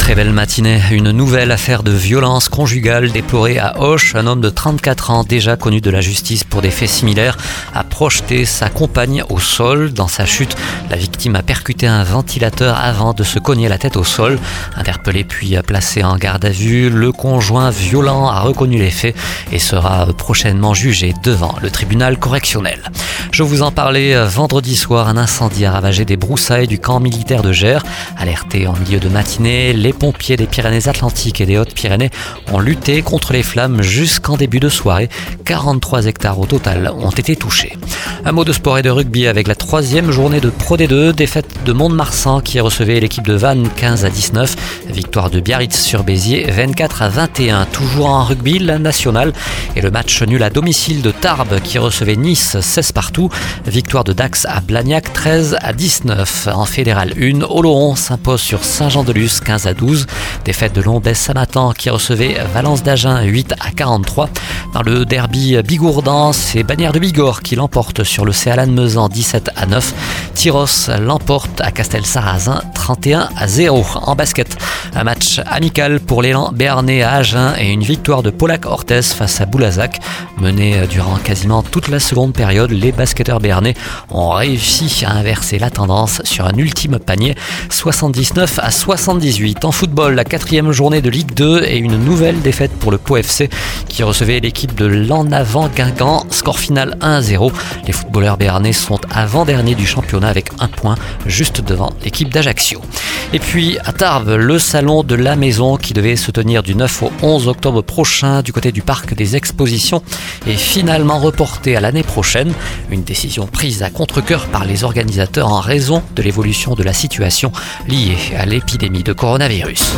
Très belle matinée. Une nouvelle affaire de violence conjugale déplorée à Auch. Un homme de 34 ans, déjà connu de la justice pour des faits similaires, a projeté sa compagne au sol. Dans sa chute, la victime a percuté un ventilateur avant de se cogner la tête au sol. Interpellé puis placé en garde à vue, le conjoint violent a reconnu les faits et sera prochainement jugé devant le tribunal correctionnel. Je vous en parlais vendredi soir, un incendie a ravagé des broussailles du camp militaire de Gers. Alerté en milieu de matinée, pompiers des Pyrénées-Atlantiques et des Hautes-Pyrénées ont lutté contre les flammes jusqu'en début de soirée. 43 hectares au total ont été touchés. Un mot de sport et de rugby avec la troisième journée de Pro D2, défaite de Mont-de-Marsan qui recevait l'équipe de Vannes 15 à 19, victoire de Biarritz sur Béziers 24 à 21. Toujours en rugby, la nationale et le match nul à domicile de Tarbes qui recevait Nice 16 partout, victoire de Dax à Blagnac 13 à 19. En fédéral 1, Oloron s'impose sur Saint-Jean-de-Luz 15 à 12. Défaite de Lombès Samatan qui recevait Valence d'Agen 8 à 43. Dans le derby Bigourdan, c'est Bannière de Bigorre qui l'emporte sur le CALAN Mezan 17 à 9. Tyros l'emporte à Castel-Sarrazin 31 à 0. En basket, un match amical pour l'élan béarnais à Agen et une victoire de Polak Ortez face à Boulazac. Mené durant quasiment toute la seconde période, les basketteurs béarnais ont réussi à inverser la tendance sur un ultime panier 79 à 78. En football, la quatrième journée de Ligue 2 et une nouvelle défaite pour le Pau FC qui recevait de l'En Avant Guingamp. Score final 1-0. Les footballeurs béarnais sont avant-derniers du championnat avec un point juste devant l'équipe d'Ajaccio. Et puis à Tarbes, le salon de la maison qui devait se tenir du 9 au 11 octobre prochain du côté du parc des expositions est finalement reporté à l'année prochaine. Une décision prise à contre-coeur par les organisateurs en raison de l'évolution de la situation liée à l'épidémie de coronavirus.